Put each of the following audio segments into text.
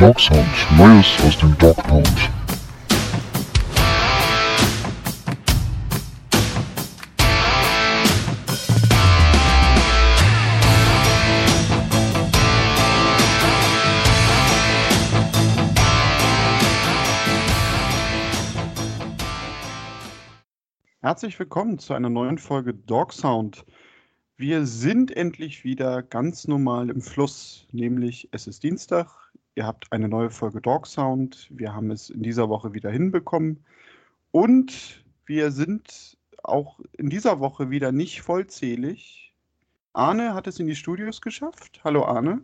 Dog Sound, Neues aus dem Dog Pound. Herzlich willkommen zu einer neuen Folge Dog Sound. Wir sind endlich wieder ganz normal im Fluss, nämlich es ist Dienstag, ihr habt eine neue Folge Dog Sound, wir haben es in dieser Woche wieder hinbekommen und wir sind auch in dieser Woche wieder nicht vollzählig. Arne hat es in die Studios geschafft. Hallo Arne.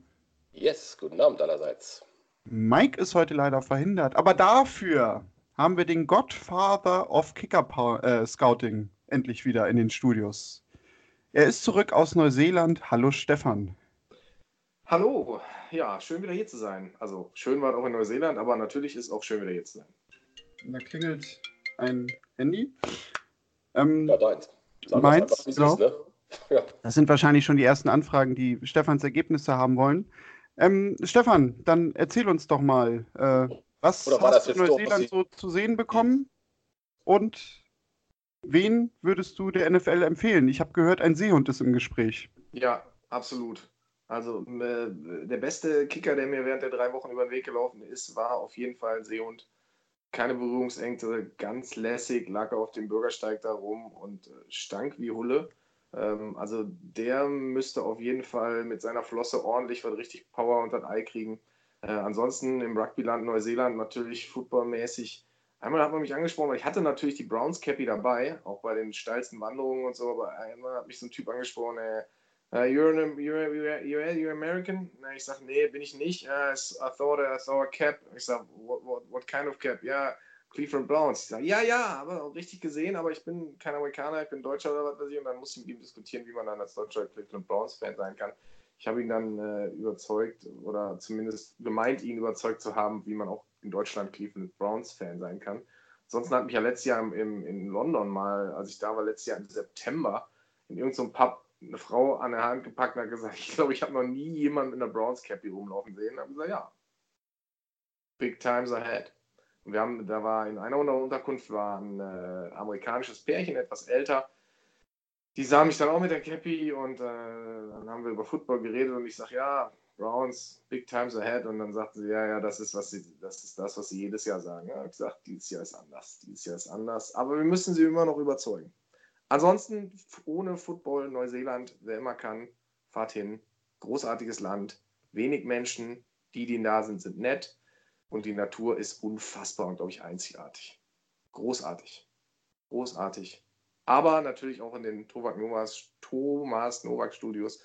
Yes, guten Abend allerseits. Mike ist heute leider verhindert, aber dafür haben wir den Godfather of Kicker äh, Scouting endlich wieder in den Studios. Er ist zurück aus Neuseeland. Hallo Stefan. Hallo, ja, schön wieder hier zu sein. Also schön war es auch in Neuseeland, aber natürlich ist es auch schön wieder hier zu sein. Da klingelt ein Handy. Ähm, ja, deins. Sag meins, genau. Ist, ne? ja. Das sind wahrscheinlich schon die ersten Anfragen, die Stefans Ergebnisse haben wollen. Ähm, Stefan, dann erzähl uns doch mal, äh, was hast du in Neuseeland so zu sehen bekommen? Und Wen würdest du der NFL empfehlen? Ich habe gehört, ein Seehund ist im Gespräch. Ja, absolut. Also äh, der beste Kicker, der mir während der drei Wochen über den Weg gelaufen ist, war auf jeden Fall ein Seehund. Keine Berührungsängste, ganz lässig, lag er auf dem Bürgersteig da rum und äh, stank wie Hulle. Ähm, also der müsste auf jeden Fall mit seiner Flosse ordentlich was richtig Power unter das Ei kriegen. Äh, ansonsten im Rugbyland Neuseeland natürlich footballmäßig Einmal hat man mich angesprochen, weil ich hatte natürlich die Browns Cappy dabei, auch bei den steilsten Wanderungen und so, aber einmal hat mich so ein Typ angesprochen, uh, you're, an, you're, you're, you're, American? Na, ich sage, nee, bin ich nicht. Uh, I thought I saw a cap. Ich sage, what, what, what kind of cap? Ja, Cleveland Browns. Ich sage, ja, ja, aber richtig gesehen, aber ich bin kein Amerikaner, ich bin Deutscher oder was weiß ich. Und dann muss ich mit ihm diskutieren, wie man dann als deutscher Cleveland Browns-Fan sein kann. Ich habe ihn dann äh, überzeugt oder zumindest gemeint, ihn überzeugt zu haben, wie man auch in Deutschland Cleveland Browns-Fan sein kann. Ansonsten hat mich ja letztes Jahr im, in London mal, als ich da war, letztes Jahr im September, in irgendeinem Pub eine Frau an der Hand gepackt und hat gesagt, ich glaube, ich habe noch nie jemanden mit einer Browns Cap hier rumlaufen sehen. Ich habe gesagt, ja. Big times ahead. Und wir haben, da war in einer Unterkunft war ein äh, amerikanisches Pärchen, etwas älter. Die sah mich dann auch mit der Cappy und äh, dann haben wir über Football geredet und ich sage, ja, Browns, big times ahead. Und dann sagten sie, ja, ja, das ist, was sie, das ist das, was sie jedes Jahr sagen. Ja, ich gesagt, dieses Jahr ist anders, dieses Jahr ist anders. Aber wir müssen sie immer noch überzeugen. Ansonsten, ohne Football, Neuseeland, wer immer kann, fahrt hin. Großartiges Land, wenig Menschen, die, die da sind, sind nett. Und die Natur ist unfassbar und, glaube ich, einzigartig. Großartig. Großartig. Aber natürlich auch in den Thomas Novak Studios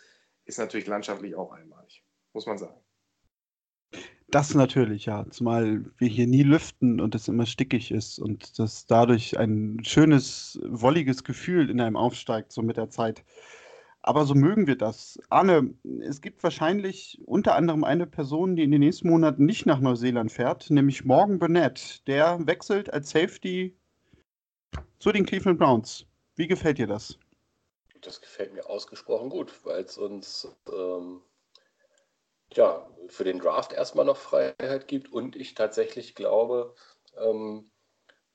ist natürlich landschaftlich auch einmalig muss man sagen. Das natürlich, ja. Zumal wir hier nie lüften und es immer stickig ist und das dadurch ein schönes, wolliges Gefühl in einem aufsteigt, so mit der Zeit. Aber so mögen wir das. Arne, es gibt wahrscheinlich unter anderem eine Person, die in den nächsten Monaten nicht nach Neuseeland fährt, nämlich Morgan Burnett. Der wechselt als Safety zu den Cleveland Browns. Wie gefällt dir das? Das gefällt mir ausgesprochen gut, weil es uns ähm, ja, für den Draft erstmal noch Freiheit gibt und ich tatsächlich glaube, ähm,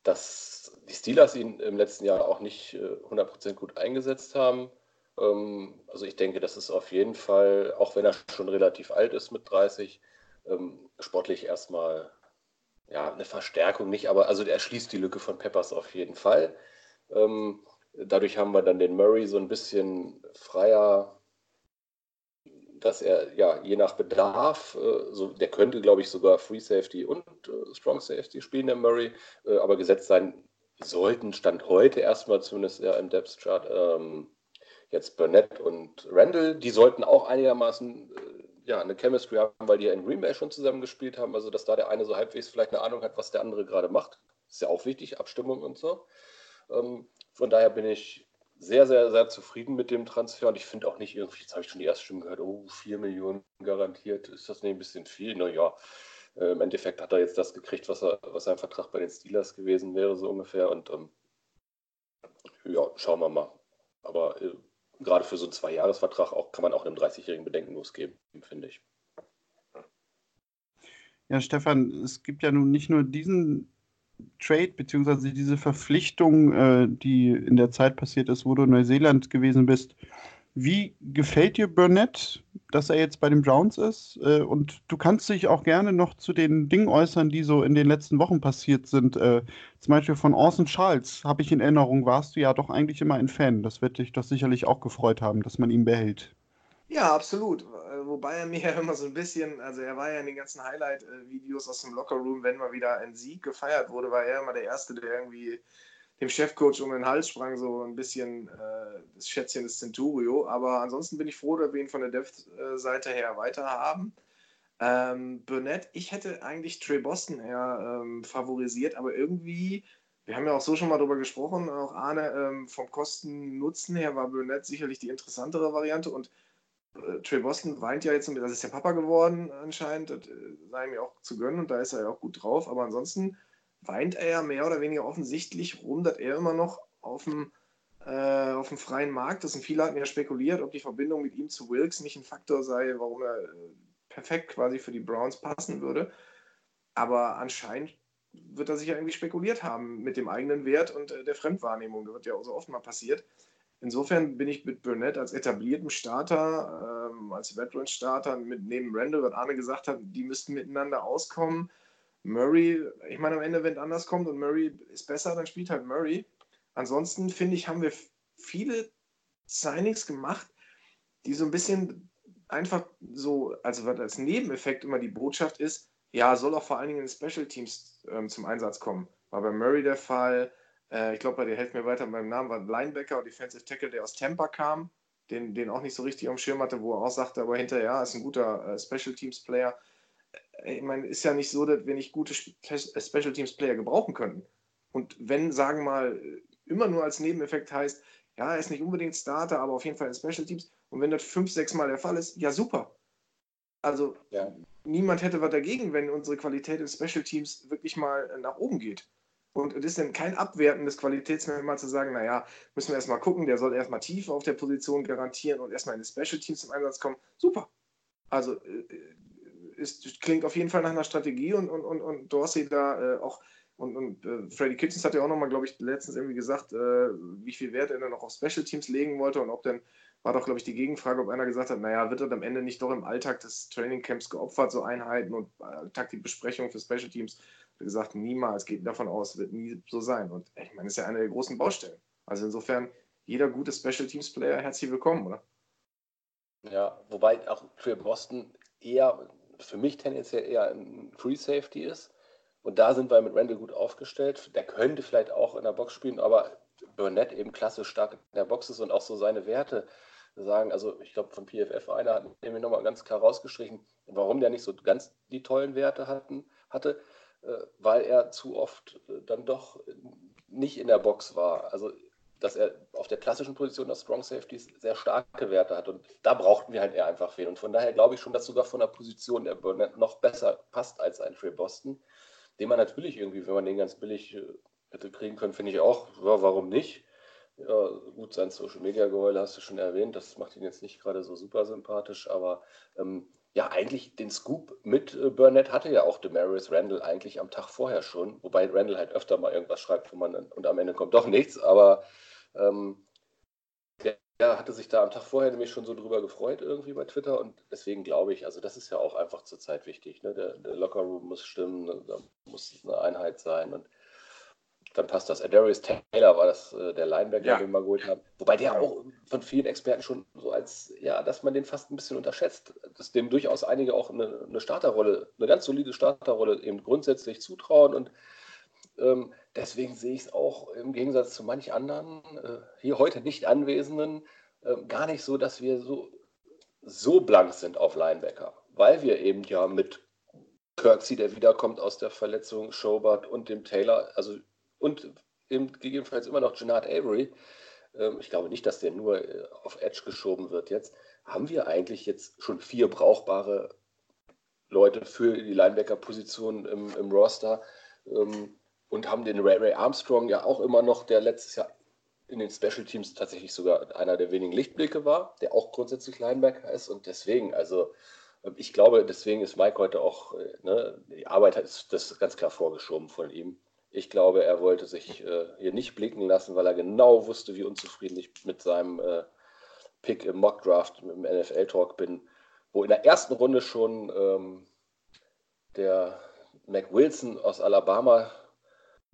dass die Steelers ihn im letzten Jahr auch nicht äh, 100% gut eingesetzt haben. Ähm, also ich denke, das ist auf jeden Fall, auch wenn er schon relativ alt ist mit 30, ähm, sportlich erstmal ja, eine Verstärkung nicht, aber also er schließt die Lücke von Peppers auf jeden Fall. Ähm, dadurch haben wir dann den Murray so ein bisschen freier dass er ja je nach Bedarf, äh, so, der könnte, glaube ich, sogar Free Safety und äh, Strong Safety spielen, der Murray, äh, aber gesetzt sein sollten, Stand heute erstmal zumindest ja im Depth Chart, ähm, jetzt Burnett und Randall, die sollten auch einigermaßen äh, ja, eine Chemistry haben, weil die ja in Green Bay schon zusammen gespielt haben, also dass da der eine so halbwegs vielleicht eine Ahnung hat, was der andere gerade macht. Ist ja auch wichtig, Abstimmung und so. Ähm, von daher bin ich sehr, sehr, sehr zufrieden mit dem Transfer und ich finde auch nicht irgendwie, jetzt habe ich schon die erste Stimme gehört, oh, 4 Millionen garantiert, ist das nicht ein bisschen viel? Naja, äh, im Endeffekt hat er jetzt das gekriegt, was, er, was sein Vertrag bei den Steelers gewesen wäre, so ungefähr. Und ähm, ja, schauen wir mal. Aber äh, gerade für so einen Zweijahresvertrag auch, kann man auch einem 30-Jährigen bedenkenlos geben, finde ich. Ja, Stefan, es gibt ja nun nicht nur diesen Trade beziehungsweise diese Verpflichtung, äh, die in der Zeit passiert ist, wo du in Neuseeland gewesen bist. Wie gefällt dir Burnett, dass er jetzt bei den Browns ist? Äh, und du kannst dich auch gerne noch zu den Dingen äußern, die so in den letzten Wochen passiert sind. Äh, zum Beispiel von Orson Charles habe ich in Erinnerung, warst du ja doch eigentlich immer ein Fan. Das wird dich doch sicherlich auch gefreut haben, dass man ihn behält. Ja, absolut. Wobei er mir ja immer so ein bisschen, also er war ja in den ganzen Highlight-Videos aus dem Lockerroom, wenn mal wieder ein Sieg gefeiert wurde, war er immer der Erste, der irgendwie dem Chefcoach um den Hals sprang, so ein bisschen äh, das Schätzchen des Centurio. Aber ansonsten bin ich froh, dass wir ihn von der Depth-Seite her weiter haben. Ähm, Burnett, ich hätte eigentlich Trey Boston eher ähm, favorisiert, aber irgendwie, wir haben ja auch so schon mal drüber gesprochen, auch Arne, ähm, vom Kosten-Nutzen her war Burnett sicherlich die interessantere Variante und Trey Boston weint ja jetzt, das ist der Papa geworden anscheinend, das äh, sei mir auch zu gönnen und da ist er ja auch gut drauf, aber ansonsten weint er ja mehr oder weniger offensichtlich rum, dass er immer noch auf dem, äh, auf dem freien Markt. Ist und viele hatten ja spekuliert, ob die Verbindung mit ihm zu Wilkes nicht ein Faktor sei, warum er äh, perfekt quasi für die Browns passen würde, aber anscheinend wird er sich ja irgendwie spekuliert haben mit dem eigenen Wert und äh, der Fremdwahrnehmung, das wird ja auch so oft mal passiert. Insofern bin ich mit Burnett als etabliertem Starter, ähm, als Veteran-Starter, mit neben Randall, was Arne gesagt hat, die müssten miteinander auskommen. Murray, ich meine, am Ende, wenn es anders kommt und Murray ist besser, dann spielt halt Murray. Ansonsten finde ich, haben wir viele Signings gemacht, die so ein bisschen einfach so, also was als Nebeneffekt immer die Botschaft ist, ja, soll auch vor allen Dingen in Special Teams ähm, zum Einsatz kommen. War bei Murray der Fall, äh, ich glaube, bei dir helft mir weiter beim Namen, war ein Linebacker und Defensive Tackle, der aus Tampa kam, den, den auch nicht so richtig am Schirm hatte, wo er auch sagte, aber hinterher ist ein guter äh, Special Teams Player. Äh, ich meine, ist ja nicht so, dass wir nicht gute äh, Special Teams Player gebrauchen könnten. Und wenn, sagen wir mal, immer nur als Nebeneffekt heißt, ja, er ist nicht unbedingt Starter, aber auf jeden Fall in Special Teams. Und wenn das fünf, sechs Mal der Fall ist, ja, super. Also, ja. niemand hätte was dagegen, wenn unsere Qualität in Special Teams wirklich mal nach oben geht. Und es ist dann kein abwertendes Qualitätsmerkmal zu sagen, naja, müssen wir erstmal gucken, der soll erstmal tief auf der Position garantieren und erstmal in die Special Teams zum Einsatz kommen. Super. Also es äh, klingt auf jeden Fall nach einer Strategie und, und, und, und Dorsey da äh, auch und, und äh, Freddy Kitchens hat ja auch nochmal, glaube ich, letztens irgendwie gesagt, äh, wie viel Wert er dann noch auf Special Teams legen wollte und ob dann, war doch, glaube ich, die Gegenfrage, ob einer gesagt hat, naja, wird er am Ende nicht doch im Alltag des Training Camps geopfert, so Einheiten und äh, Taktikbesprechungen für Special Teams wie gesagt, niemals geht davon aus, wird nie so sein. Und ich meine, das ist ja eine der großen Baustellen. Also insofern, jeder gute Special Teams Player, herzlich willkommen, oder? Ja, wobei auch für Boston eher, für mich tendenziell eher ein Free Safety ist. Und da sind wir mit Randall gut aufgestellt. Der könnte vielleicht auch in der Box spielen, aber Burnett eben klassisch stark in der Box ist und auch so seine Werte sagen. Also ich glaube, von PFF einer hat nämlich nochmal ganz klar rausgestrichen, warum der nicht so ganz die tollen Werte hatten, hatte. Äh, weil er zu oft äh, dann doch nicht in der Box war. Also, dass er auf der klassischen Position der Strong Safeties sehr starke Werte hat. Und da brauchten wir halt eher einfach wen. Und von daher glaube ich schon, dass sogar von der Position der Burnett noch besser passt als ein Trey Boston, den man natürlich irgendwie, wenn man den ganz billig äh, hätte kriegen können, finde ich auch, ja, warum nicht? Ja, gut, sein Social Media Geheule hast du schon erwähnt, das macht ihn jetzt nicht gerade so super sympathisch, aber ähm, ja, eigentlich den Scoop mit äh, Burnett hatte ja auch Demarius Randall eigentlich am Tag vorher schon, wobei Randall halt öfter mal irgendwas schreibt, wo man dann, und am Ende kommt doch nichts, aber ähm, der, hatte sich da am Tag vorher nämlich schon so drüber gefreut irgendwie bei Twitter und deswegen glaube ich, also das ist ja auch einfach zurzeit wichtig, ne? der, der Lockerroom muss stimmen, da muss eine Einheit sein und dann passt das. Darius Taylor war das äh, der Linebacker, ja. den wir geholt haben. Wobei der auch von vielen Experten schon so als, ja, dass man den fast ein bisschen unterschätzt, dass dem durchaus einige auch eine, eine Starterrolle, eine ganz solide Starterrolle eben grundsätzlich zutrauen und ähm, deswegen sehe ich es auch im Gegensatz zu manch anderen äh, hier heute nicht Anwesenden äh, gar nicht so, dass wir so, so blank sind auf Linebacker, weil wir eben ja mit Kirksey, der wiederkommt aus der Verletzung, Schobert und dem Taylor, also und eben gegebenenfalls immer noch Gennard Avery, ähm, ich glaube nicht, dass der nur äh, auf Edge geschoben wird jetzt, haben wir eigentlich jetzt schon vier brauchbare Leute für die Linebacker-Position im, im, Roster? Ähm, und haben den Ray, Ray Armstrong ja auch immer noch, der letztes Jahr in den Special Teams tatsächlich sogar einer der wenigen Lichtblicke war, der auch grundsätzlich Linebacker ist. Und deswegen, also ähm, ich glaube, deswegen ist Mike heute auch, äh, ne, die Arbeit ist das ganz klar vorgeschoben von ihm. Ich glaube, er wollte sich äh, hier nicht blicken lassen, weil er genau wusste, wie unzufrieden ich mit seinem äh, Pick im Mock Draft im NFL Talk bin, wo in der ersten Runde schon ähm, der Mac Wilson aus Alabama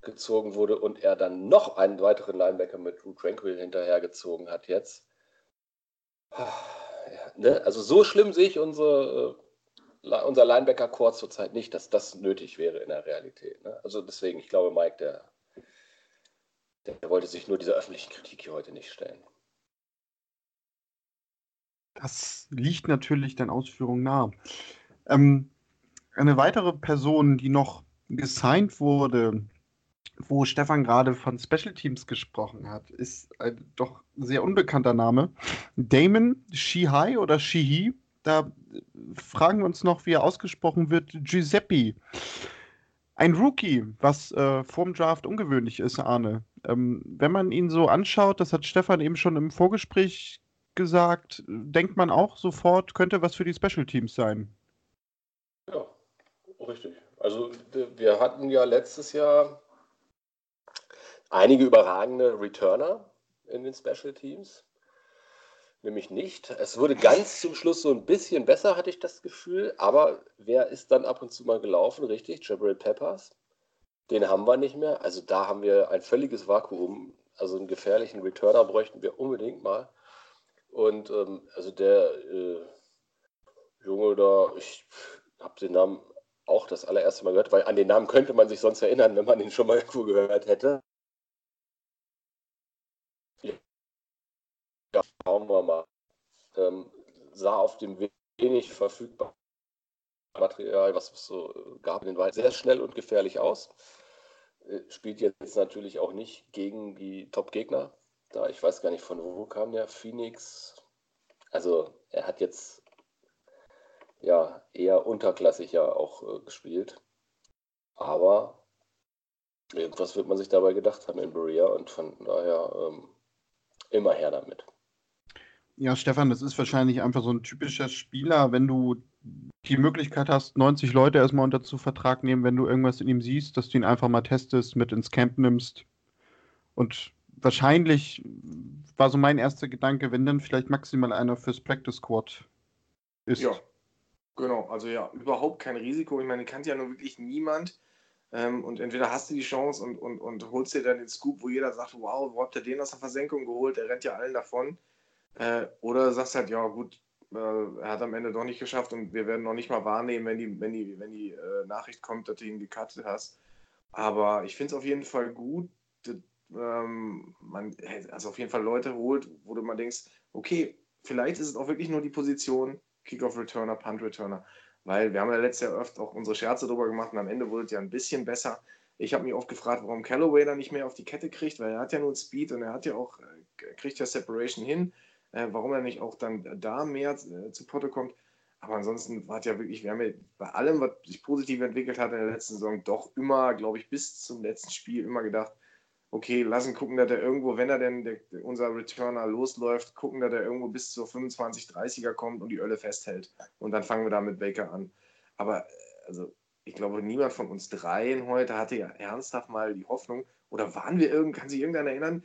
gezogen wurde und er dann noch einen weiteren Linebacker mit Drew Tranquil hinterhergezogen hat jetzt. Ja, ne? Also so schlimm sehe ich unsere, äh, unser Linebacker-Core zurzeit nicht, dass das nötig wäre in der Realität. Ne? Also deswegen, ich glaube, Mike, der, der wollte sich nur dieser öffentlichen Kritik hier heute nicht stellen. Das liegt natürlich den Ausführungen nahe. Ähm, eine weitere Person, die noch gesigned wurde, wo Stefan gerade von Special Teams gesprochen hat, ist ein doch sehr unbekannter Name. Damon Shihai oder Shihi. Da fragen wir uns noch, wie er ausgesprochen wird. Giuseppe. Ein Rookie, was äh, vorm Draft ungewöhnlich ist, Arne. Ähm, wenn man ihn so anschaut, das hat Stefan eben schon im Vorgespräch gesagt, denkt man auch sofort, könnte was für die Special Teams sein. Ja, richtig. Also wir hatten ja letztes Jahr einige überragende Returner in den Special Teams. Nämlich nicht. Es wurde ganz zum Schluss so ein bisschen besser, hatte ich das Gefühl. Aber wer ist dann ab und zu mal gelaufen? Richtig, Jabril Peppers. Den haben wir nicht mehr. Also da haben wir ein völliges Vakuum. Also einen gefährlichen Returner bräuchten wir unbedingt mal. Und ähm, also der äh, Junge da, ich habe den Namen auch das allererste Mal gehört, weil an den Namen könnte man sich sonst erinnern, wenn man ihn schon mal irgendwo gehört hätte. Ja, schauen wir mal. Ähm, sah auf dem wenig verfügbaren Material, was es so äh, gab in den Wald, sehr schnell und gefährlich aus. Äh, spielt jetzt natürlich auch nicht gegen die Top-Gegner. Da ich weiß gar nicht, von wo kam der Phoenix. Also er hat jetzt ja eher unterklassig ja auch äh, gespielt. Aber irgendwas wird man sich dabei gedacht haben in Berea und von daher ähm, immer her damit. Ja, Stefan, das ist wahrscheinlich einfach so ein typischer Spieler, wenn du die Möglichkeit hast, 90 Leute erstmal unter zu Vertrag nehmen, wenn du irgendwas in ihm siehst, dass du ihn einfach mal testest, mit ins Camp nimmst. Und wahrscheinlich war so mein erster Gedanke, wenn dann vielleicht maximal einer fürs Practice Squad ist. Ja, genau. Also ja, überhaupt kein Risiko. Ich meine, kennt ja nur wirklich niemand. Ähm, und entweder hast du die Chance und, und, und holst dir dann den Scoop, wo jeder sagt, wow, wo habt ihr den aus der Versenkung geholt? Der rennt ja allen davon. Äh, oder sagst halt, ja gut, äh, er hat am Ende doch nicht geschafft und wir werden noch nicht mal wahrnehmen, wenn die, wenn die, wenn die äh, Nachricht kommt, dass du ihn gecuttet hast. Aber ich finde es auf jeden Fall gut, dass, ähm, man also auf jeden Fall Leute holt, wo du mal denkst, okay, vielleicht ist es auch wirklich nur die Position Kickoff-Returner, Punt-Returner. Weil wir haben ja letztes Jahr öfter auch unsere Scherze drüber gemacht und am Ende wurde es ja ein bisschen besser. Ich habe mich oft gefragt, warum Callaway da nicht mehr auf die Kette kriegt, weil er hat ja nur Speed und er hat ja auch, äh, kriegt ja Separation hin äh, warum er nicht auch dann da mehr äh, zu Potte kommt. Aber ansonsten war es ja wirklich, wir haben ja bei allem, was sich positiv entwickelt hat in der letzten Saison, doch immer, glaube ich, bis zum letzten Spiel immer gedacht, okay, lassen gucken, dass er irgendwo, wenn er denn der, unser Returner losläuft, gucken, dass er irgendwo bis zur 25, 30er kommt und die Ölle festhält. Und dann fangen wir da mit Baker an. Aber äh, also ich glaube, niemand von uns dreien heute hatte ja ernsthaft mal die Hoffnung, oder waren wir irgend, kann sich irgendeiner erinnern,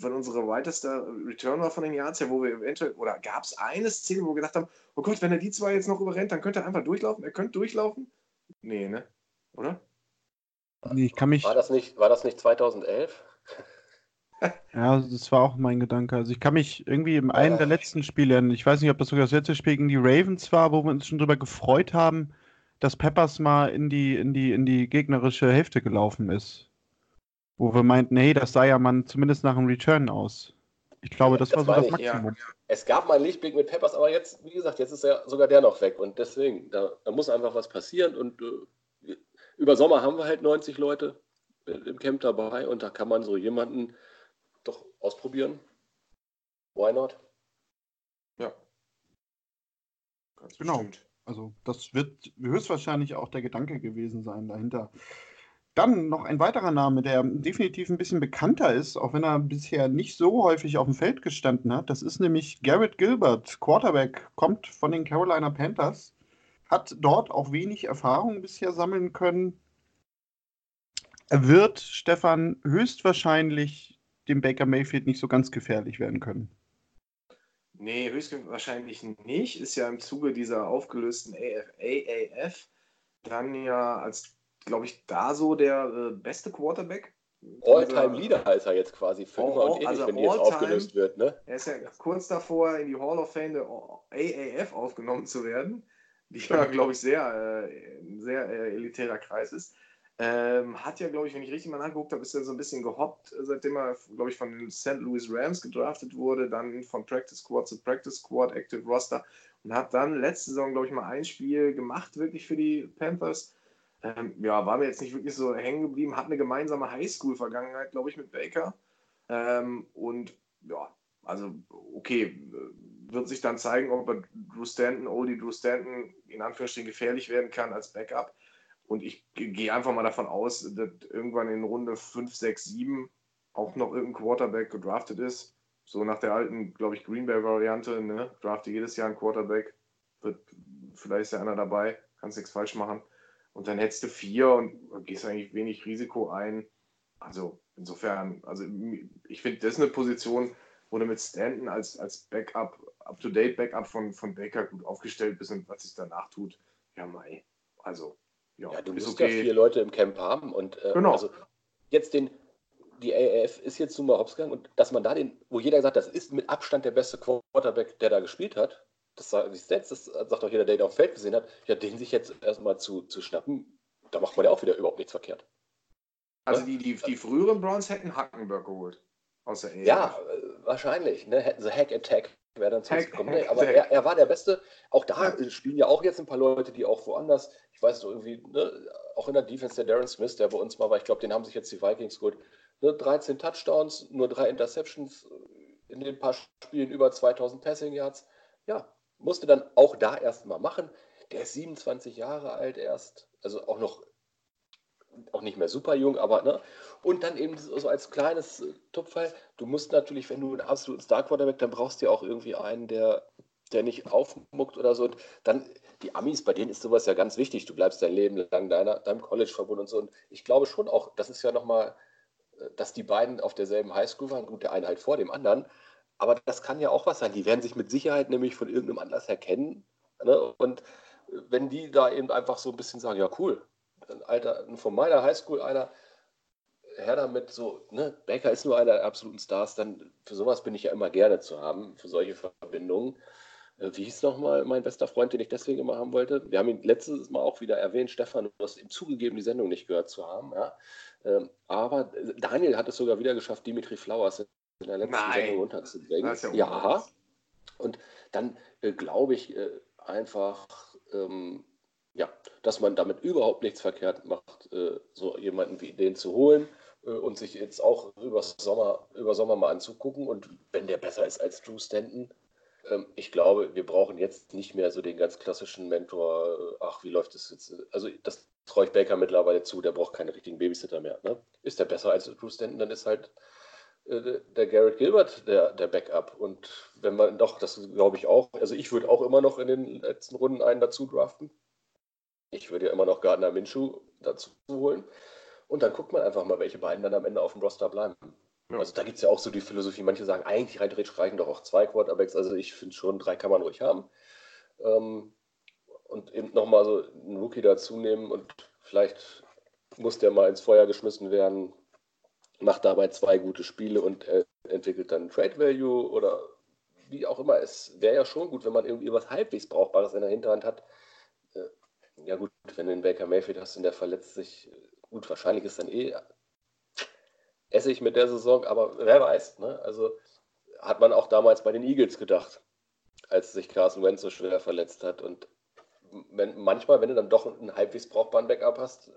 von unserer weitester Returner von den Yards her, wo wir eventuell, oder gab es eine Szene, wo wir gedacht haben, oh Gott, wenn er die zwei jetzt noch überrennt, dann könnte er einfach durchlaufen. Er könnte durchlaufen? Nee, ne? Oder? Nee, ich kann mich. War das nicht, war das nicht 2011? ja, das war auch mein Gedanke. Also ich kann mich irgendwie im einen der letzten Spiele, ich weiß nicht, ob das sogar das letzte Spiel gegen die Ravens war, wo wir uns schon drüber gefreut haben, dass Peppers mal in die, in die, in die gegnerische Hälfte gelaufen ist. Wo wir meinten, hey, das sah ja man zumindest nach einem Return aus. Ich glaube, das, das war so das Maximum. Ja. Es gab mal einen Lichtblick mit Peppers, aber jetzt, wie gesagt, jetzt ist ja sogar der noch weg. Und deswegen, da, da muss einfach was passieren. Und äh, über Sommer haben wir halt 90 Leute im Camp dabei und da kann man so jemanden doch ausprobieren. Why not? Ja. Ganz genau. Bestimmt. Also das wird höchstwahrscheinlich auch der Gedanke gewesen sein dahinter. Dann noch ein weiterer Name, der definitiv ein bisschen bekannter ist, auch wenn er bisher nicht so häufig auf dem Feld gestanden hat. Das ist nämlich Garrett Gilbert, Quarterback, kommt von den Carolina Panthers. hat dort auch wenig Erfahrung bisher sammeln können. Er wird, Stefan, höchstwahrscheinlich dem Baker Mayfield nicht so ganz gefährlich werden können. Nee, höchstwahrscheinlich nicht. Ist ja im Zuge dieser aufgelösten AF, AAF dann ja als, glaube ich, da so der äh, beste Quarterback. All-Time Leader ist er jetzt quasi für immer und ewig, also wenn die jetzt aufgelöst wird. Ne? Er ist ja kurz davor, in die Hall of Fame der AAF aufgenommen zu werden, die ja, glaube ich, sehr, äh, sehr äh, elitärer Kreis ist. Ähm, hat ja, glaube ich, wenn ich richtig mal angeguckt habe, ist er so ein bisschen gehoppt, seitdem er, glaube ich, von den St. Louis Rams gedraftet wurde, dann von Practice Squad zu Practice Squad, Active Roster und hat dann letzte Saison, glaube ich, mal ein Spiel gemacht, wirklich für die Panthers. Ähm, ja, war mir jetzt nicht wirklich so hängen geblieben, hat eine gemeinsame Highschool-Vergangenheit, glaube ich, mit Baker. Ähm, und ja, also okay, wird sich dann zeigen, ob er Drew Stanton, Oldie Drew Stanton in Anführungsstrichen gefährlich werden kann als Backup. Und ich gehe einfach mal davon aus, dass irgendwann in Runde 5, 6, 7 auch noch irgendein Quarterback gedraftet ist. So nach der alten, glaube ich, Green Bay-Variante, ne? Drafte jedes Jahr ein Quarterback. Wird, vielleicht ist ja einer dabei, kannst nichts falsch machen. Und dann hättest du vier und gehst eigentlich wenig Risiko ein. Also insofern, also ich finde, das ist eine Position, wo du mit Stanton als, als Backup, up-to-date Backup von, von Baker gut aufgestellt bist und was sich danach tut, ja, mei. Also ja, ja, du musst okay. ja vier Leute im Camp haben und äh, genau. also jetzt den, die AAF ist jetzt nun mal hops gegangen und dass man da den, wo jeder sagt, das ist mit Abstand der beste Quarterback, der da gespielt hat, das sagt, das sagt auch jeder, der ihn auf dem Feld gesehen hat, ja, den sich jetzt erstmal zu, zu schnappen, da macht man ja auch wieder überhaupt nichts verkehrt. Also die, die, die früheren Browns hätten Hackenberg geholt. Aus der AAF. Ja, äh, wahrscheinlich. Ne? Hätten sie Hack Attack wäre dann zu uns gekommen. Nee, aber er, er, war der Beste. Auch da spielen ja auch jetzt ein paar Leute, die auch woanders, ich weiß so irgendwie, ne, auch in der Defense, der Darren Smith, der bei uns mal war, ich glaube, den haben sich jetzt die Vikings geholt. Ne, 13 Touchdowns, nur drei Interceptions in den paar Spielen, über 2000 Passing Yards. Ja, musste dann auch da erstmal machen. Der ist 27 Jahre alt erst, also auch noch auch nicht mehr super jung, aber ne? Und dann eben so als kleines äh, Tupfall, du musst natürlich, wenn du einen absoluten Star Quarterback, dann brauchst du ja auch irgendwie einen, der, der nicht aufmuckt oder so. Und dann, die Amis, bei denen ist sowas ja ganz wichtig. Du bleibst dein Leben lang deiner, deinem College verbunden und so. Und ich glaube schon auch, das ist ja nochmal, äh, dass die beiden auf derselben Highschool waren, gut, der eine halt vor dem anderen. Aber das kann ja auch was sein. Die werden sich mit Sicherheit nämlich von irgendeinem Anlass erkennen. Ne? Und wenn die da eben einfach so ein bisschen sagen, ja cool, ein alter, von meiner Highschool einer, her damit, so, ne, Baker ist nur einer der absoluten Stars, dann für sowas bin ich ja immer gerne zu haben, für solche Verbindungen. Äh, wie hieß nochmal mein bester Freund, den ich deswegen immer haben wollte? Wir haben ihn letztes Mal auch wieder erwähnt, Stefan, du hast ihm zugegeben, die Sendung nicht gehört zu haben. Ja? Ähm, aber Daniel hat es sogar wieder geschafft, Dimitri Flowers in der letzten Nein. Sendung runterzubringen. Ja, ja. Und dann äh, glaube ich äh, einfach, ähm, ja, dass man damit überhaupt nichts verkehrt macht, äh, so jemanden wie den zu holen äh, und sich jetzt auch über Sommer, über Sommer mal anzugucken. Und wenn der besser ist als Drew Stanton, ähm, ich glaube, wir brauchen jetzt nicht mehr so den ganz klassischen Mentor, äh, ach, wie läuft das jetzt? Also das traue ich Baker mittlerweile zu, der braucht keine richtigen Babysitter mehr. Ne? Ist der besser als Drew Stanton, dann ist halt der Garrett Gilbert der, der Backup. Und wenn man doch, das glaube ich auch, also ich würde auch immer noch in den letzten Runden einen dazu draften. Ich würde ja immer noch Gardner Minshew dazu holen. Und dann guckt man einfach mal, welche beiden dann am Ende auf dem Roster bleiben. Ja. Also da gibt es ja auch so die Philosophie, manche sagen, eigentlich rein theoretisch reichen doch auch zwei Quarterbacks. Also ich finde schon, drei kann man ruhig haben. Ähm, und eben nochmal so einen Rookie dazu nehmen und vielleicht muss der mal ins Feuer geschmissen werden, macht dabei zwei gute Spiele und äh, entwickelt dann Trade Value oder wie auch immer. Es wäre ja schon gut, wenn man irgendwie was halbwegs Brauchbares in der Hinterhand hat, ja gut, wenn du den Baker Mayfield hast und der verletzt sich, gut, wahrscheinlich ist dann eh Essig mit der Saison, aber wer weiß. Ne? Also hat man auch damals bei den Eagles gedacht, als sich Carson Wentz so schwer verletzt hat. Und wenn, manchmal, wenn du dann doch einen halbwegs brauchbaren Backup hast,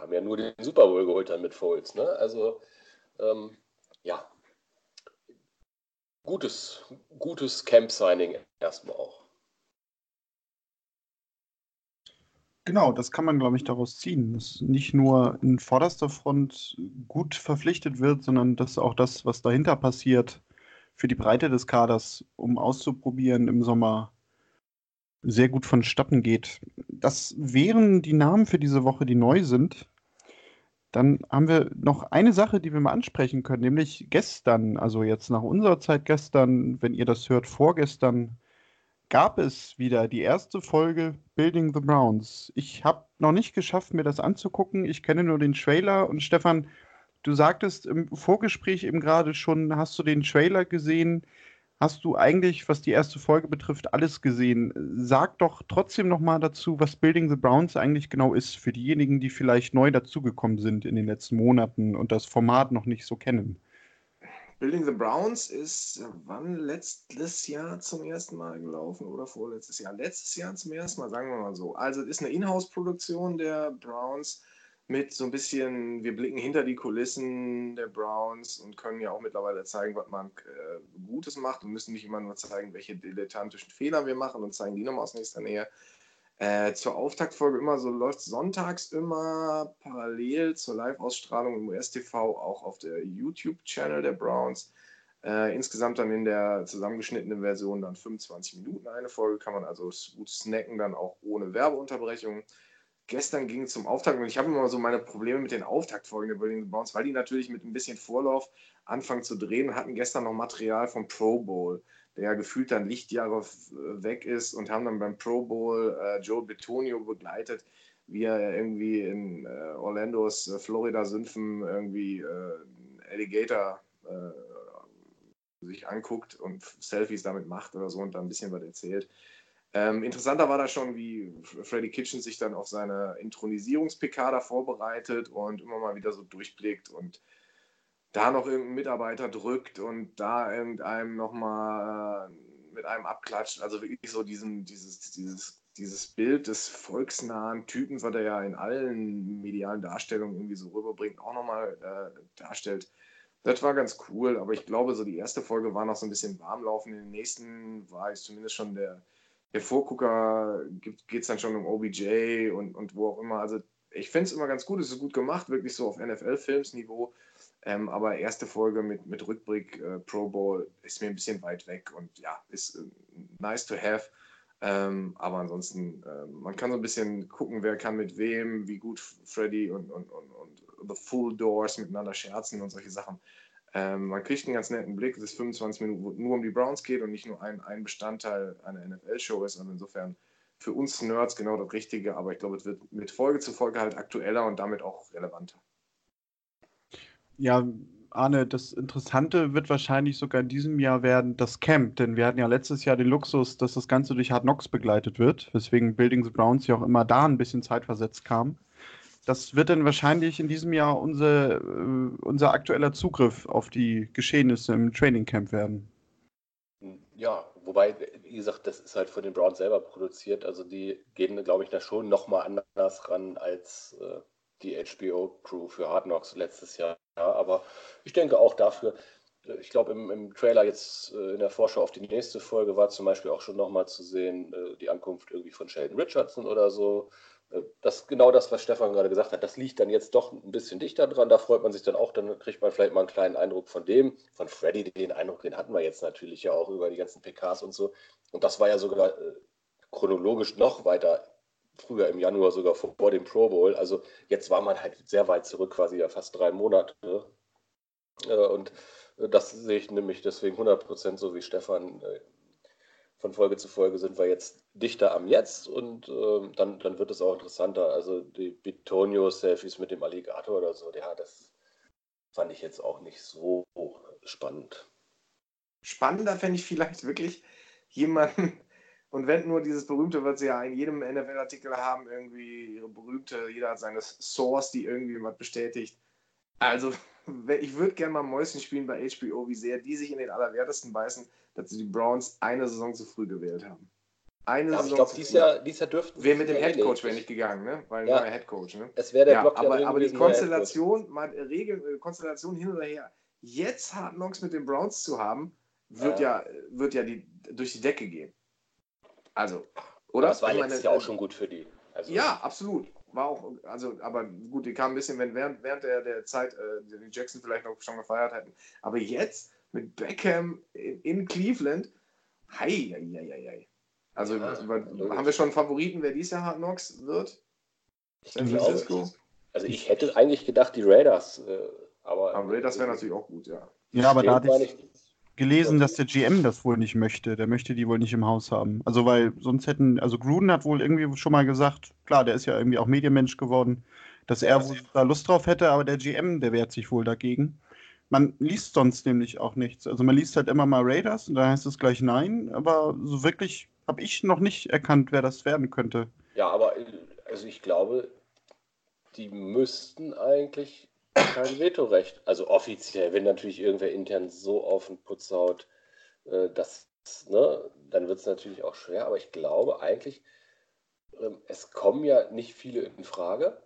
haben ja nur den Super Bowl geholt dann mit Foles. Ne? Also ähm, ja, gutes, gutes Camp-Signing erstmal auch. Genau, das kann man, glaube ich, daraus ziehen, dass nicht nur in vorderster Front gut verpflichtet wird, sondern dass auch das, was dahinter passiert, für die Breite des Kaders, um auszuprobieren im Sommer, sehr gut vonstatten geht. Das wären die Namen für diese Woche, die neu sind. Dann haben wir noch eine Sache, die wir mal ansprechen können, nämlich gestern, also jetzt nach unserer Zeit gestern, wenn ihr das hört, vorgestern, gab es wieder die erste Folge Building the Browns. Ich habe noch nicht geschafft, mir das anzugucken. Ich kenne nur den Trailer und Stefan, du sagtest im Vorgespräch eben gerade schon, hast du den Trailer gesehen? Hast du eigentlich, was die erste Folge betrifft, alles gesehen. Sag doch trotzdem noch mal dazu, was Building the Browns eigentlich genau ist, für diejenigen, die vielleicht neu dazugekommen sind in den letzten Monaten und das Format noch nicht so kennen. Building the Browns ist wann letztes Jahr zum ersten Mal gelaufen oder vorletztes Jahr? Letztes Jahr zum ersten Mal, sagen wir mal so. Also es ist eine Inhouse-Produktion der Browns mit so ein bisschen, wir blicken hinter die Kulissen der Browns und können ja auch mittlerweile zeigen, was man äh, Gutes macht und müssen nicht immer nur zeigen, welche dilettantischen Fehler wir machen und zeigen die nochmal aus nächster Nähe. Äh, zur Auftaktfolge immer so läuft sonntags immer parallel zur Live-Ausstrahlung im US-TV auch auf der YouTube-Channel der Browns. Äh, insgesamt dann in der zusammengeschnittenen Version dann 25 Minuten eine Folge, kann man also gut snacken, dann auch ohne Werbeunterbrechung gestern ging zum Auftakt und ich habe immer so meine Probleme mit den Auftaktfolgen der the Bounce, weil die natürlich mit ein bisschen Vorlauf anfangen zu drehen und hatten gestern noch Material vom Pro Bowl, der ja gefühlt dann Lichtjahre weg ist und haben dann beim Pro Bowl äh, Joe Betonio begleitet, wie er irgendwie in äh, Orlandos äh, Florida-Sümpfen irgendwie äh, Alligator äh, sich anguckt und Selfies damit macht oder so und dann ein bisschen was erzählt. Ähm, interessanter war da schon, wie Freddy Kitchen sich dann auf seine Intronisierungs-PK vorbereitet und immer mal wieder so durchblickt und da noch irgendein Mitarbeiter drückt und da irgendeinem nochmal äh, mit einem abklatscht. Also wirklich so diesen, dieses, dieses, dieses Bild des volksnahen Typen, was er ja in allen medialen Darstellungen irgendwie so rüberbringt, auch nochmal äh, darstellt. Das war ganz cool, aber ich glaube, so die erste Folge war noch so ein bisschen warmlaufen. In den nächsten war ich zumindest schon der der Vorgucker geht es dann schon um OBJ und, und wo auch immer. Also ich finde es immer ganz gut, es ist gut gemacht, wirklich so auf NFL-Filmsniveau. Ähm, aber erste Folge mit, mit Rückblick äh, Pro Bowl ist mir ein bisschen weit weg und ja, ist äh, nice to have. Ähm, aber ansonsten, äh, man kann so ein bisschen gucken, wer kann mit wem, wie gut Freddy und, und, und, und The Full Doors miteinander scherzen und solche Sachen. Ähm, man kriegt einen ganz netten Blick, dass es 25 Minuten nur um die Browns geht und nicht nur ein, ein Bestandteil einer NFL-Show ist. Und insofern für uns Nerds genau das Richtige, aber ich glaube, es wird mit Folge zu Folge halt aktueller und damit auch relevanter. Ja, Arne, das Interessante wird wahrscheinlich sogar in diesem Jahr werden das Camp, denn wir hatten ja letztes Jahr den Luxus, dass das Ganze durch Hard Knocks begleitet wird, weswegen Building the Browns ja auch immer da ein bisschen zeitversetzt kam das wird dann wahrscheinlich in diesem Jahr unser, äh, unser aktueller Zugriff auf die Geschehnisse im Training Camp werden. Ja, wobei, wie gesagt, das ist halt von den Browns selber produziert. Also die gehen, glaube ich, da schon nochmal anders ran als äh, die HBO-Crew für Hard Knocks letztes Jahr. Ja, aber ich denke auch dafür, äh, ich glaube, im, im, Trailer jetzt äh, in der Vorschau auf die nächste Folge war zum Beispiel auch schon nochmal zu sehen, äh, die Ankunft irgendwie von Sheldon Richardson oder so. Das genau das, was Stefan gerade gesagt hat, das liegt dann jetzt doch ein bisschen dichter dran. Da freut man sich dann auch, dann kriegt man vielleicht mal einen kleinen Eindruck von dem. Von Freddy, den Eindruck, den hatten wir jetzt natürlich ja auch über die ganzen PKs und so. Und das war ja sogar äh, chronologisch noch weiter früher im Januar, sogar vor, dem Pro Bowl. Also jetzt war man halt sehr weit zurück, quasi ja fast drei Monate. Äh, und das sehe ich nämlich deswegen 100% so wie Stefan äh, von Folge zu Folge sind wir jetzt dichter am Jetzt und ähm, dann, dann wird es auch interessanter. Also die Bitonio-Selfies mit dem Alligator oder so, ja, das fand ich jetzt auch nicht so spannend. Spannender fände ich vielleicht wirklich jemanden, und wenn nur dieses berühmte, was sie ja in jedem NFL-Artikel haben, irgendwie ihre berühmte, jeder hat seine Source, die irgendwie was bestätigt. Also, ich würde gerne mal Mäuschen spielen bei HBO, wie sehr die sich in den Allerwertesten beißen dass sie die Browns eine Saison zu früh gewählt haben. Eine ja, Saison ich glaube, dieses Jahr, dieses Jahr dürften Wäre mit dem Headcoach wäre nicht gegangen, ne? Weil ja. neuer Headcoach, ne? Es wäre der ja, Block aber, aber die Konstellation, mal äh, Regel, äh, Konstellation hin oder her, jetzt Hard Knocks mit den Browns zu haben, wird ja, ja wird ja die, durch die Decke gehen. Also, oder? Das war letztes Jahr auch schon gut für die. Also, ja, absolut. War auch, also, aber gut, die kam ein bisschen, wenn während, während der, der Zeit äh, die Jackson vielleicht noch schon gefeiert hätten. Aber jetzt mit Beckham in, in Cleveland, hei, hei, hei, hei. Also Ja, haben wir schon einen Favoriten, wer dieses Jahr Hard Knocks wird? San glaube, Francisco? Also ich hätte eigentlich gedacht, die Raiders, äh, aber. Aber Raiders wäre natürlich auch gut, ja. Ja, aber da hatte ich gelesen, dass der GM das wohl nicht möchte. Der möchte die wohl nicht im Haus haben. Also, weil sonst hätten, also Gruden hat wohl irgendwie schon mal gesagt, klar, der ist ja irgendwie auch Medienmensch geworden, dass er wohl da Lust drauf hätte, aber der GM, der wehrt sich wohl dagegen. Man liest sonst nämlich auch nichts. Also man liest halt immer mal Raiders und da heißt es gleich nein, aber so wirklich habe ich noch nicht erkannt, wer das werden könnte. Ja, aber äh, also ich glaube, die müssten eigentlich kein Vetorecht. Also offiziell, wenn natürlich irgendwer intern so auf den Putz haut, äh, dass, ne, dann wird es natürlich auch schwer. Aber ich glaube eigentlich, ähm, es kommen ja nicht viele in Frage.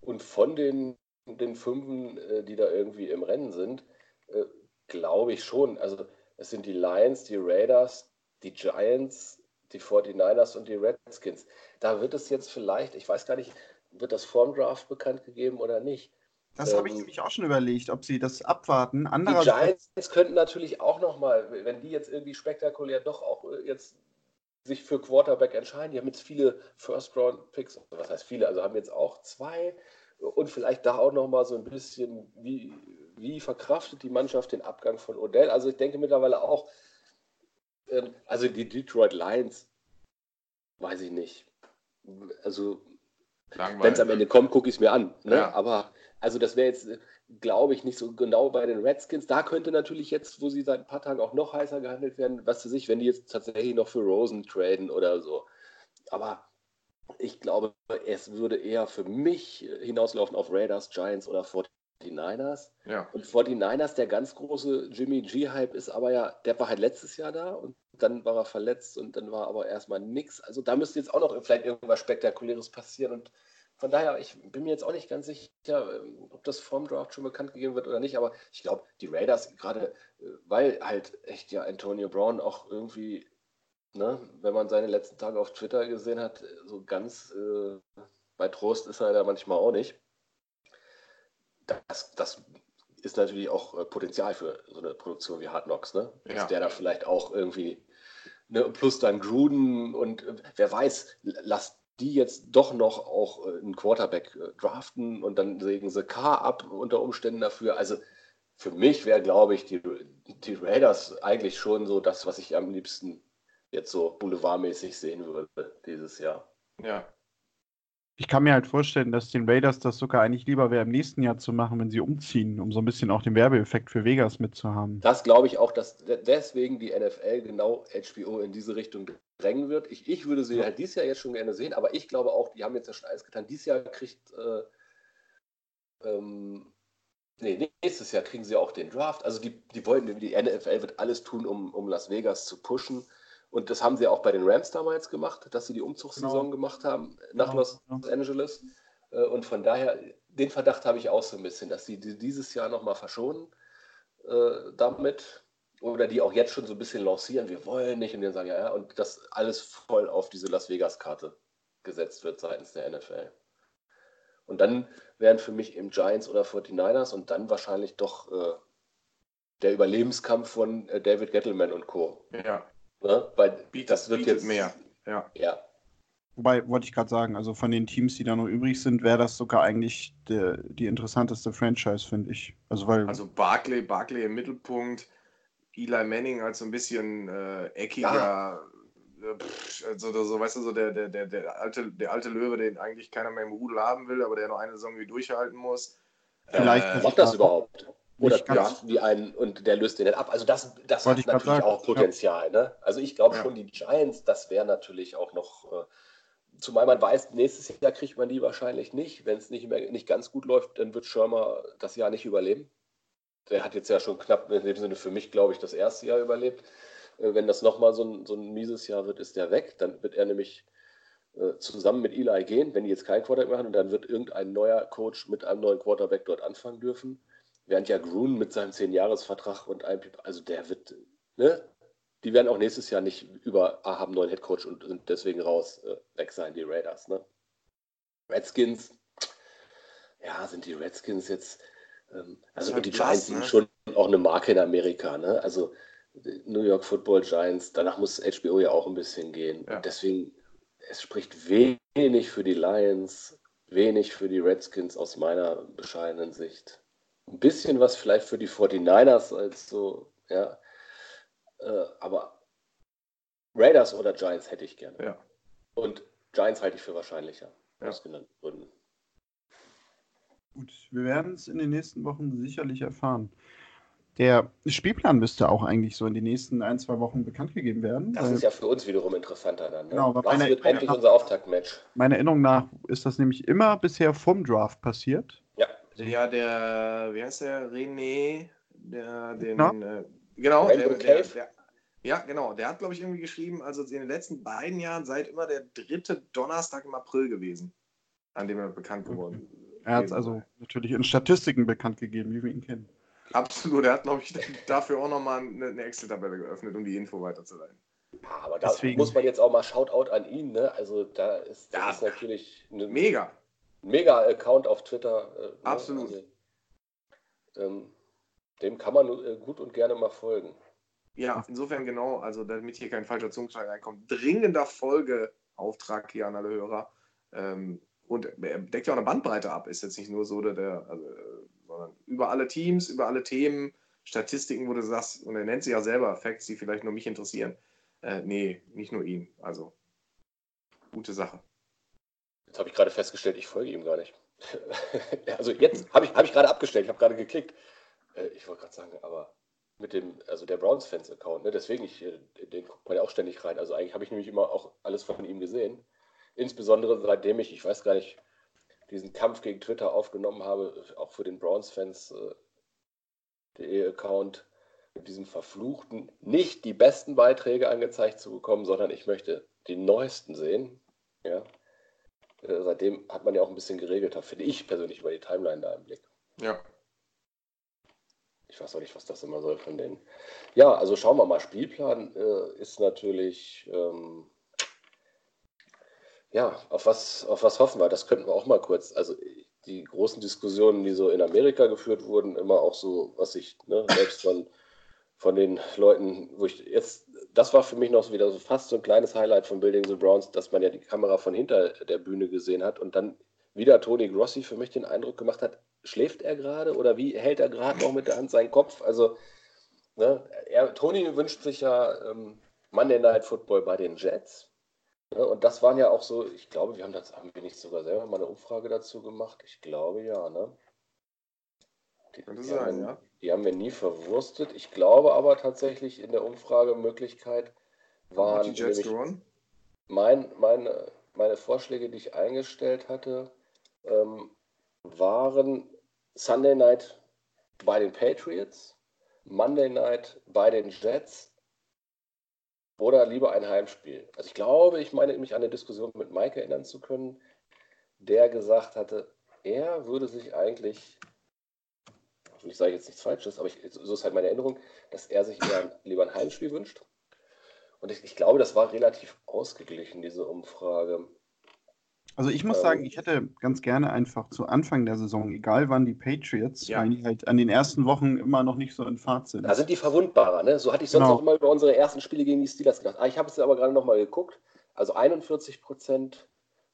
Und von den, den Fünfen, äh, die da irgendwie im Rennen sind, äh, glaube ich schon. Also es sind die Lions, die Raiders, die Giants, die 49ers und die Redskins. Da wird es jetzt vielleicht, ich weiß gar nicht, wird das vorm Draft bekannt gegeben oder nicht. Das habe ich Ähm, nämlich auch schon überlegt, ob sie das abwarten. Die Andererseits, Giants könnten natürlich auch nochmal, wenn die jetzt irgendwie spektakulär doch auch äh, jetzt sich für Quarterback entscheiden, die haben jetzt viele First-Round-Picks, was heißt viele, also haben jetzt auch zwei und vielleicht da auch nochmal so ein bisschen, wie, wie verkraftet die Mannschaft den Abgang von Odell? Also ich denke mittlerweile auch, ähm, also die Detroit Lions, weiß ich nicht. Also wenn es am Ende kommt, gucke ich es mir an. Ne? Ja. Aber also das wäre jetzt, glaube ich, nicht so genau bei den Redskins. Da könnte natürlich jetzt, wo sie seit ein paar Tagen auch noch heißer gehandelt werden, was für sich, wenn die jetzt tatsächlich noch für Rosen traden oder so. Aber ich glaube, es würde eher für mich hinauslaufen auf Raiders, Giants oder 49ers. Ja. Und 49ers, der ganz große Jimmy G-Hype ist aber ja, der war halt letztes Jahr da und dann war er verletzt und dann war aber erstmal nix. Also da müsste jetzt auch noch vielleicht irgendwas Spektakuläres passieren und von daher, ich bin mir jetzt auch nicht ganz sicher, ähm, ob das vorm Draft schon bekannt gegeben wird oder nicht, aber ich glaube, die Raiders, gerade äh, weil halt echt ja Antonio Brown auch irgendwie, ne, wenn man seine letzten Tage auf Twitter gesehen hat, so ganz äh, bei Trost ist er da manchmal auch nicht. Das, das ist natürlich auch äh, Potenzial für so eine Produktion wie Hard Knocks, ne? Dass Ja. der da vielleicht auch irgendwie, ne, plus dann Gruden und äh, wer weiß, lass die jetzt doch noch auch äh, einen Quarterback äh, draften und dann sägen sie K ab unter Umständen dafür. Also für mich wäre, glaube ich, die, die Raiders eigentlich schon so das, was ich am liebsten jetzt so boulevardmäßig sehen würde dieses Jahr. Ja. Ich kann mir halt vorstellen, dass den Raiders das sogar eigentlich lieber wäre, im nächsten Jahr zu machen, wenn sie umziehen, um so ein bisschen auch den Werbeeffekt für Vegas mitzuhaben. Das glaube ich auch, dass de- deswegen die NFL genau HBO in diese Richtung drängen wird. Ich, ich würde sie halt dieses Jahr jetzt schon gerne sehen, aber ich glaube auch, die haben jetzt ja schon alles getan. Dieses Jahr kriegt, äh, ähm, nee, nächstes Jahr kriegen sie auch den Draft. Also die, die wollen, die NFL wird alles tun, um, um Las Vegas zu pushen. Und das haben sie auch bei den Rams damals gemacht, dass sie die Umzugssaison Genau. gemacht haben nach Genau, Los genau. Angeles. Äh, Und von daher, den Verdacht habe ich auch so ein bisschen, dass sie die dieses Jahr nochmal verschonen äh, damit oder die auch jetzt schon so ein bisschen lancieren, wir wollen nicht und dann sagen, ja, ja, und das alles voll auf diese Las Vegas-Karte gesetzt wird seitens der NFL. Und dann wären für mich eben Giants oder 49ers und dann wahrscheinlich doch äh, der Überlebenskampf von äh, David Gettleman und Co. Ja. Ne? Weil Bietet, das wird jetzt mehr. Ja. Ja, Wobei, wollte ich gerade sagen, also von den Teams, die da noch übrig sind, wäre das sogar eigentlich der, die interessanteste Franchise, finde ich. Also, weil Also Barclay, Barclay im Mittelpunkt, Eli Manning als so ein bisschen äh, eckiger, Ja. äh, pff, also so, so, weißt du, so der, der, der, der, alte, der alte Löwe, den eigentlich keiner mehr im Rudel haben will, aber der noch eine Saison wie durchhalten muss. Vielleicht Äh, macht das überhaupt? Oder draften die einen und der löst den nicht ab? Also das, das hat natürlich sagen, auch Potenzial. Ne? Also ich glaube Ja. schon, die Giants, das wäre natürlich auch noch, äh, zumal man weiß, nächstes Jahr kriegt man die wahrscheinlich nicht. Wenn es nicht, mehr, nicht ganz gut läuft, dann wird Schirmer das Jahr nicht überleben. Der hat jetzt ja schon knapp, in dem Sinne für mich, glaube ich, das erste Jahr überlebt. Äh, Wenn das nochmal so ein, so ein mieses Jahr wird, ist der weg. Dann wird er nämlich äh, zusammen mit Eli gehen, wenn die jetzt keinen Quarterback machen. Und dann wird irgendein neuer Coach mit einem neuen Quarterback dort anfangen dürfen. Während ja Grun mit seinem 10-Jahres-Vertrag und einem, also der wird, ne? Die werden auch nächstes Jahr nicht über, ah, haben neuen Headcoach und sind deswegen raus, äh, weg sein, die Raiders, ne? Redskins, ja, sind die Redskins jetzt, ähm, also halt die Giants sind ne? schon auch eine Marke in Amerika, ne? Also New York Football Giants, danach muss HBO ja auch ein bisschen gehen. Ja. Deswegen, es spricht wenig für die Lions, wenig für die Redskins aus meiner bescheidenen Sicht. Ein bisschen was vielleicht für die 49ers als so, ja. Äh, aber Raiders oder Giants hätte ich gerne. Ja. Und Giants halte ich für wahrscheinlicher. Ja. Aus genannten Gründen. Gut, wir werden es in den nächsten Wochen sicherlich erfahren. Der Spielplan müsste auch eigentlich so in den nächsten ein, zwei Wochen bekannt gegeben werden. Das ist ja für uns wiederum interessanter dann. Ne? Genau, aber Was meine- wird endlich unser Auftaktmatch? meiner Erinnerung nach ist das nämlich immer bisher vom Draft passiert. Ja, der, wie heißt der? René, der, den, äh, genau, der, der, der, ja, genau, der hat, glaube ich, irgendwie geschrieben, also in den letzten beiden Jahren seid immer der dritte Donnerstag im April gewesen, an dem er bekannt geworden Er hat es also natürlich in Statistiken bekannt gegeben, wie wir ihn kennen. Absolut, er hat, glaube ich, dafür auch nochmal eine, eine Excel-Tabelle geöffnet, um die Info weiterzuleiten. Ja, aber da Deswegen- muss man jetzt auch mal Shoutout an ihn, ne? Also da ist, das Ja. ist natürlich ein Mega. Mega Account auf Twitter. Äh, ne? Absolut. Also, ähm, dem kann man äh, gut und gerne mal folgen. Ja, insofern genau, also damit hier kein falscher Zungenschlag reinkommt, dringender Folgeauftrag hier an alle Hörer. Ähm, und er deckt ja auch eine Bandbreite ab, ist jetzt nicht nur so, der, der also, sondern über alle Teams, über alle Themen, Statistiken, wo du sagst, und er nennt sie ja selber Facts, die vielleicht nur mich interessieren. Äh, nee, nicht nur ihn. Also, gute Sache. Jetzt habe ich gerade festgestellt, ich folge ihm gar nicht. also jetzt habe ich, hab ich gerade abgestellt, ich habe gerade geklickt. Äh, ich wollte gerade sagen, aber mit dem, also der Browns-Fans-Account, ne? deswegen, ich, äh, den guckt man ja auch ständig rein. Also eigentlich habe ich nämlich immer auch alles von ihm gesehen. Insbesondere seitdem ich, ich weiß gar nicht, diesen Kampf gegen Twitter aufgenommen habe, auch für den Browns-Fans, äh, mit diesem verfluchten, nicht die besten Beiträge angezeigt zu bekommen, sondern ich möchte die neuesten sehen. Ja. Äh, seitdem hat man ja auch ein bisschen geregelter, finde ich persönlich, über die Timeline da im Blick. Ja. Ich weiß auch nicht, was das immer soll von denen. Ja, also schauen wir mal. Spielplan äh, ist natürlich, ähm, ja, auf was, auf was hoffen wir? Das könnten wir auch mal kurz. Also die großen Diskussionen, die so in Amerika geführt wurden, immer auch so, was ich ne, selbst von, von den Leuten, wo ich jetzt, das war für mich noch so wieder so fast so ein kleines Highlight von Building the Browns, dass man ja die Kamera von hinter der Bühne gesehen hat und dann wieder Tony Grossi für mich den Eindruck gemacht hat, schläft er gerade oder wie hält er gerade noch mit der Hand seinen Kopf? Also, ne, er, Tony wünscht sich ja ähm, Monday Night Football bei den Jets. Ne, und das waren ja auch so, ich glaube, wir haben das, haben wir nicht sogar selber mal eine Umfrage dazu gemacht? Ich glaube ja, ne? Die, Könnte sein, ja. Die haben wir nie verwurstet. Ich glaube aber tatsächlich in der Umfragemöglichkeit waren nämlich mein, meine, meine Vorschläge, die ich eingestellt hatte, ähm, waren Sunday Night bei den Patriots, Monday Night bei den Jets oder lieber ein Heimspiel. Also ich glaube, ich meine mich an eine Diskussion mit Mike erinnern zu können, der gesagt hatte, er würde sich eigentlich, ich sage jetzt nichts Falsches, aber ich, so ist halt meine Erinnerung, dass er sich eher ein, lieber ein Heimspiel wünscht. Und ich, ich glaube, das war relativ ausgeglichen, diese Umfrage. Also ich muss Ähm. sagen, ich hätte ganz gerne einfach zu Anfang der Saison, egal wann die Patriots, Ja. weil die halt an den ersten Wochen immer noch nicht so in Fahrt sind. Da sind die verwundbarer, ne? So hatte ich sonst Genau. auch immer über unsere ersten Spiele gegen die Steelers gedacht. Ah, ich habe es aber gerade nochmal geguckt. Also 41 Prozent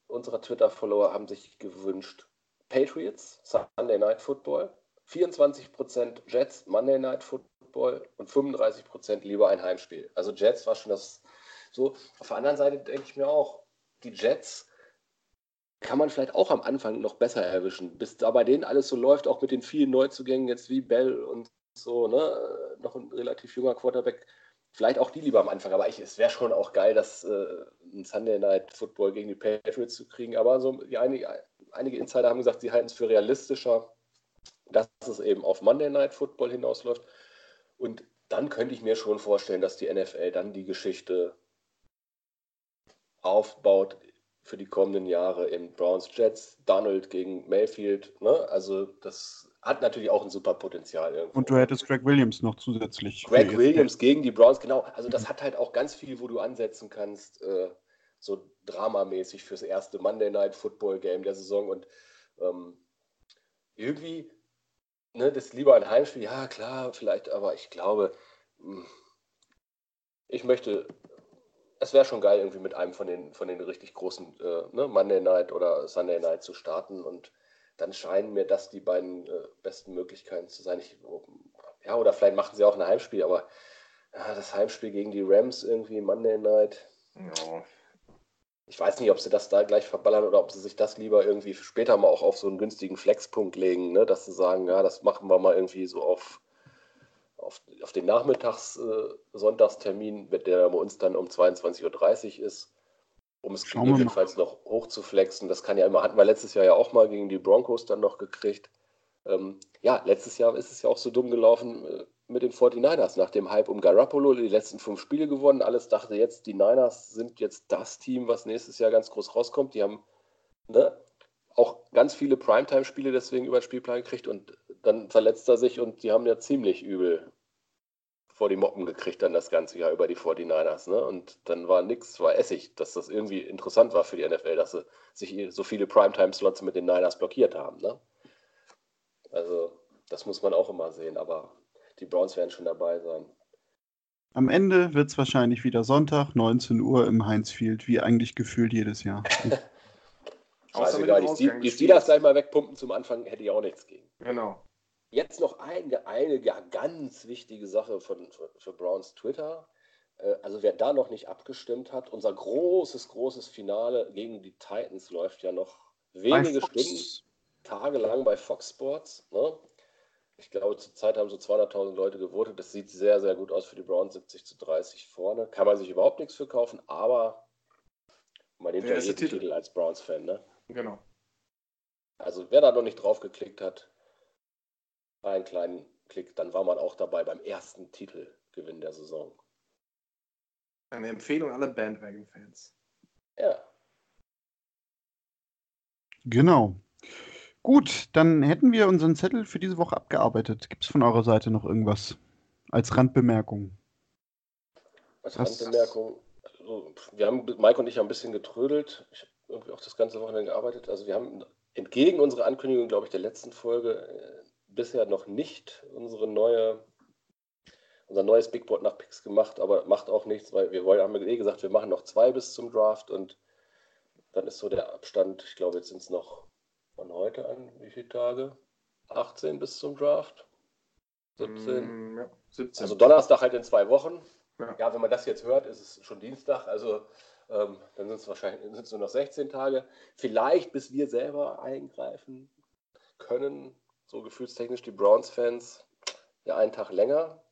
unserer Twitter-Follower haben sich gewünscht Patriots, Sunday Night Football, 24 Prozent Jets, Monday Night Football und 35 Prozent lieber ein Heimspiel. Also Jets war schon das so. Auf der anderen Seite denke ich mir auch, die Jets kann man vielleicht auch am Anfang noch besser erwischen, bis da bei denen alles so läuft, auch mit den vielen Neuzugängen jetzt wie Bell und so, ne, noch ein relativ junger Quarterback. Vielleicht auch die lieber am Anfang, aber ich, es wäre schon auch geil, das äh, ein Sunday Night Football gegen die Patriots zu kriegen. Aber so die einige, einige Insider haben gesagt, sie halten es für realistischer, dass es eben auf Monday Night Football hinausläuft. Und dann könnte ich mir schon vorstellen, dass die NFL dann die Geschichte aufbaut für die kommenden Jahre in Browns Jets, Donald gegen Mayfield. Ne? Also das hat natürlich auch ein super Potenzial irgendwo. Und du hättest Greg Williams noch zusätzlich. Greg Williams gegen die Browns, genau. Also das hat halt auch ganz viel, wo du ansetzen kannst, äh, so dramamäßig fürs erste Monday Night Football Game der Saison. Und ähm, irgendwie, ne, das lieber ein Heimspiel, ja klar, vielleicht, aber ich glaube, mh, ich möchte, es wäre schon geil, irgendwie mit einem von den, von den richtig großen äh, ne, Monday Night oder Sunday Night zu starten und dann scheinen mir das die beiden äh, besten Möglichkeiten zu sein. Ich, ja, oder vielleicht machen sie auch ein Heimspiel, aber ja, das Heimspiel gegen die Rams irgendwie, Monday Night. Ja. Ich weiß nicht, ob sie das da gleich verballern oder ob sie sich das lieber irgendwie später mal auch auf so einen günstigen Flexpunkt legen, ne? dass sie sagen, ja, das machen wir mal irgendwie so auf, auf, auf den Nachmittags, äh, der bei uns dann um 22.30 Uhr ist, um es gegebenenfalls noch hoch zu flexen. Das kann ja immer, hatten wir letztes Jahr ja auch mal gegen die Broncos dann noch gekriegt. Ähm, ja, letztes Jahr ist es ja auch so dumm gelaufen äh, mit den 49ers nach dem Hype um Garoppolo, die letzten fünf Spiele gewonnen. Alles dachte jetzt, die Niners sind jetzt das Team, was nächstes Jahr ganz groß rauskommt. Die haben ne, auch ganz viele Primetime-Spiele deswegen über den Spielplan gekriegt und dann verletzt er sich und die haben ja ziemlich übel vor die Moppen gekriegt dann das ganze Jahr über die 49ers. Ne? Und dann war nichts, war Essig, dass das irgendwie interessant war für die NFL, dass sie sich so viele Primetime-Slots mit den Niners blockiert haben. Ne? Also, das muss man auch immer sehen, aber die Browns werden schon dabei sein. Am Ende wird es wahrscheinlich wieder Sonntag, 19 Uhr im Heinz Field, wie eigentlich gefühlt jedes Jahr. Scheißegal, die, die Steelers gleich mal wegpumpen zum Anfang, hätte ich auch nichts gegen. Genau. Jetzt noch eine, eine ja, ganz wichtige Sache von, für, für Browns Twitter. Äh, also wer da noch nicht abgestimmt hat, unser großes, großes Finale gegen die Titans läuft ja noch wenige Stunden tagelang bei Fox Sports. Ne? Ich glaube, zurzeit haben so 200.000 Leute gewotet. Das sieht sehr, sehr gut aus für die Browns, 70 zu 30 vorne. Kann man sich überhaupt nichts für kaufen, aber man nimmt ja jeden Titel. Titel als Browns-Fan. Ne? Genau. Also wer da noch nicht drauf geklickt hat, einen kleinen Klick, dann war man auch dabei beim ersten Titelgewinn der Saison. Eine Empfehlung aller Bandwagon-Fans. Ja. Genau. Gut, dann hätten wir unseren Zettel für diese Woche abgearbeitet. Gibt es von eurer Seite noch irgendwas als Randbemerkung? Als Randbemerkung, also wir haben, Mike und ich haben ein bisschen getrödelt. Ich habe irgendwie auch das ganze Wochenende gearbeitet. Also wir haben entgegen unserer Ankündigung, glaube ich, der letzten Folge äh, bisher noch nicht unsere neue, unser neues Big Board nach Picks gemacht, aber macht auch nichts, weil wir wollen, haben eh gesagt, wir machen noch zwei bis zum Draft und dann ist so der Abstand, ich glaube, jetzt sind es noch von heute an, wie viele Tage? 18 bis zum Draft? 17? Mm, ja, 17. Also Donnerstag halt in zwei Wochen. Ja. ja. wenn man das jetzt hört, ist es schon Dienstag, also ähm, dann sind es wahrscheinlich sind's nur noch 16 Tage. Vielleicht, bis wir selber eingreifen können, so gefühlstechnisch die Browns-Fans, ja einen Tag länger.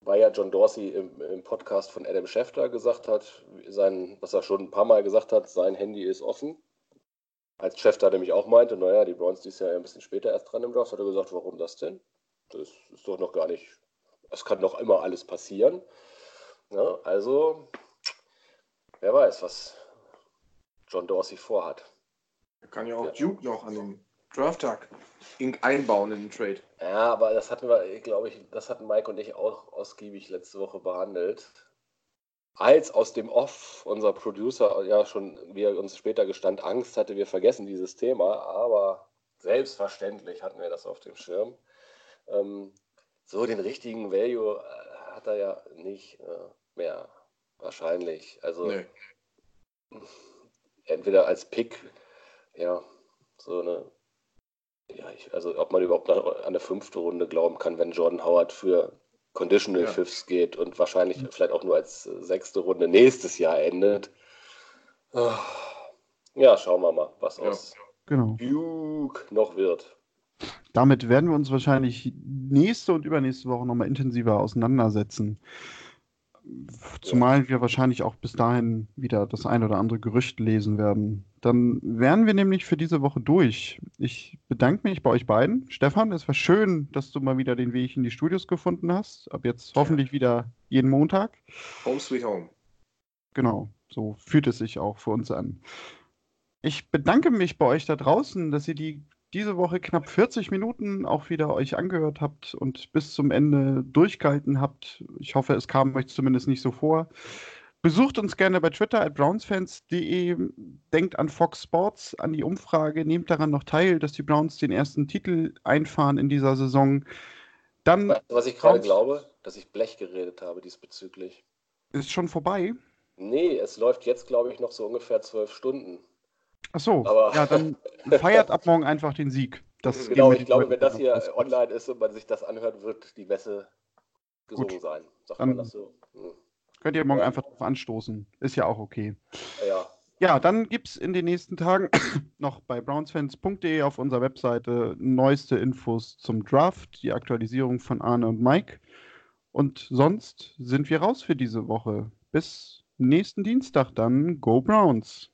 Weil ja John Dorsey im, im, Podcast von Adam Schefter gesagt hat, sein, was er schon ein paar Mal gesagt hat, sein Handy ist offen. Als Schefter nämlich auch meinte, naja, die Browns ist ja ein bisschen später erst dran im Draft, hat er gesagt, warum das denn? Das ist doch noch gar nicht, es kann doch immer alles passieren. Ja, also, wer weiß, was John Dorsey vorhat. Er kann ja auch ja. Duke noch an den Drafttag einbauen in den Trade. Ja, aber das hatten wir, glaube ich, das hatten Mike und ich auch ausgiebig letzte Woche behandelt. Als aus dem Off unser Producer ja schon, wie er uns später gestand, Angst hatte, wir vergessen dieses Thema, aber selbstverständlich hatten wir das auf dem Schirm. Ähm, so den richtigen Value äh, hat er ja nicht äh, mehr, wahrscheinlich. Also nee. entweder als Pick, ja, so eine ja, ich, also ob man überhaupt noch an eine fünfte Runde glauben kann, wenn Jordan Howard für Conditional ja. Fifths geht und wahrscheinlich mhm. vielleicht auch nur als sechste Runde nächstes Jahr endet. Ah, ja, schauen wir mal, was ja. aus genau. Duke noch wird. Damit werden wir uns wahrscheinlich nächste und übernächste Woche nochmal intensiver auseinandersetzen. Zumal wir wahrscheinlich auch bis dahin wieder das ein oder andere Gerücht lesen werden. Dann wären wir nämlich für diese Woche durch. Ich bedanke mich bei euch beiden. Stefan, es war schön, dass du mal wieder den Weg in die Studios gefunden hast. Ab jetzt hoffentlich wieder jeden Montag. Home sweet home. Genau, so fühlt es sich auch für uns an. Ich bedanke mich bei euch da draußen, dass ihr die diese Woche knapp 40 Minuten auch wieder euch angehört habt und bis zum Ende durchgehalten habt. Ich hoffe, es kam euch zumindest nicht so vor. Besucht uns gerne bei Twitter at brownsfans.de. Denkt an Fox Sports, an die Umfrage. Nehmt daran noch teil, dass die Browns den ersten Titel einfahren in dieser Saison. Dann was ich gerade glaube, dass ich Blech geredet habe diesbezüglich. Ist schon vorbei? Nee, es läuft jetzt, glaube ich, noch so ungefähr zwölf Stunden. Ach so, Aber- ja, dann feiert ab morgen einfach den Sieg. Das genau, ich glaube, wenn das hier aus. online ist und man sich das anhört, wird die Messe gesungen Gut. sein. Sagt Dann- man das so? Hm. Könnt ihr morgen Ja. einfach drauf anstoßen. Ist ja auch okay. Ja, Ja, dann gibt es in den nächsten Tagen noch bei brownsfans.de auf unserer Webseite neueste Infos zum Draft, die Aktualisierung von Arne und Mike. Und sonst sind wir raus für diese Woche. Bis nächsten Dienstag dann. Go Browns!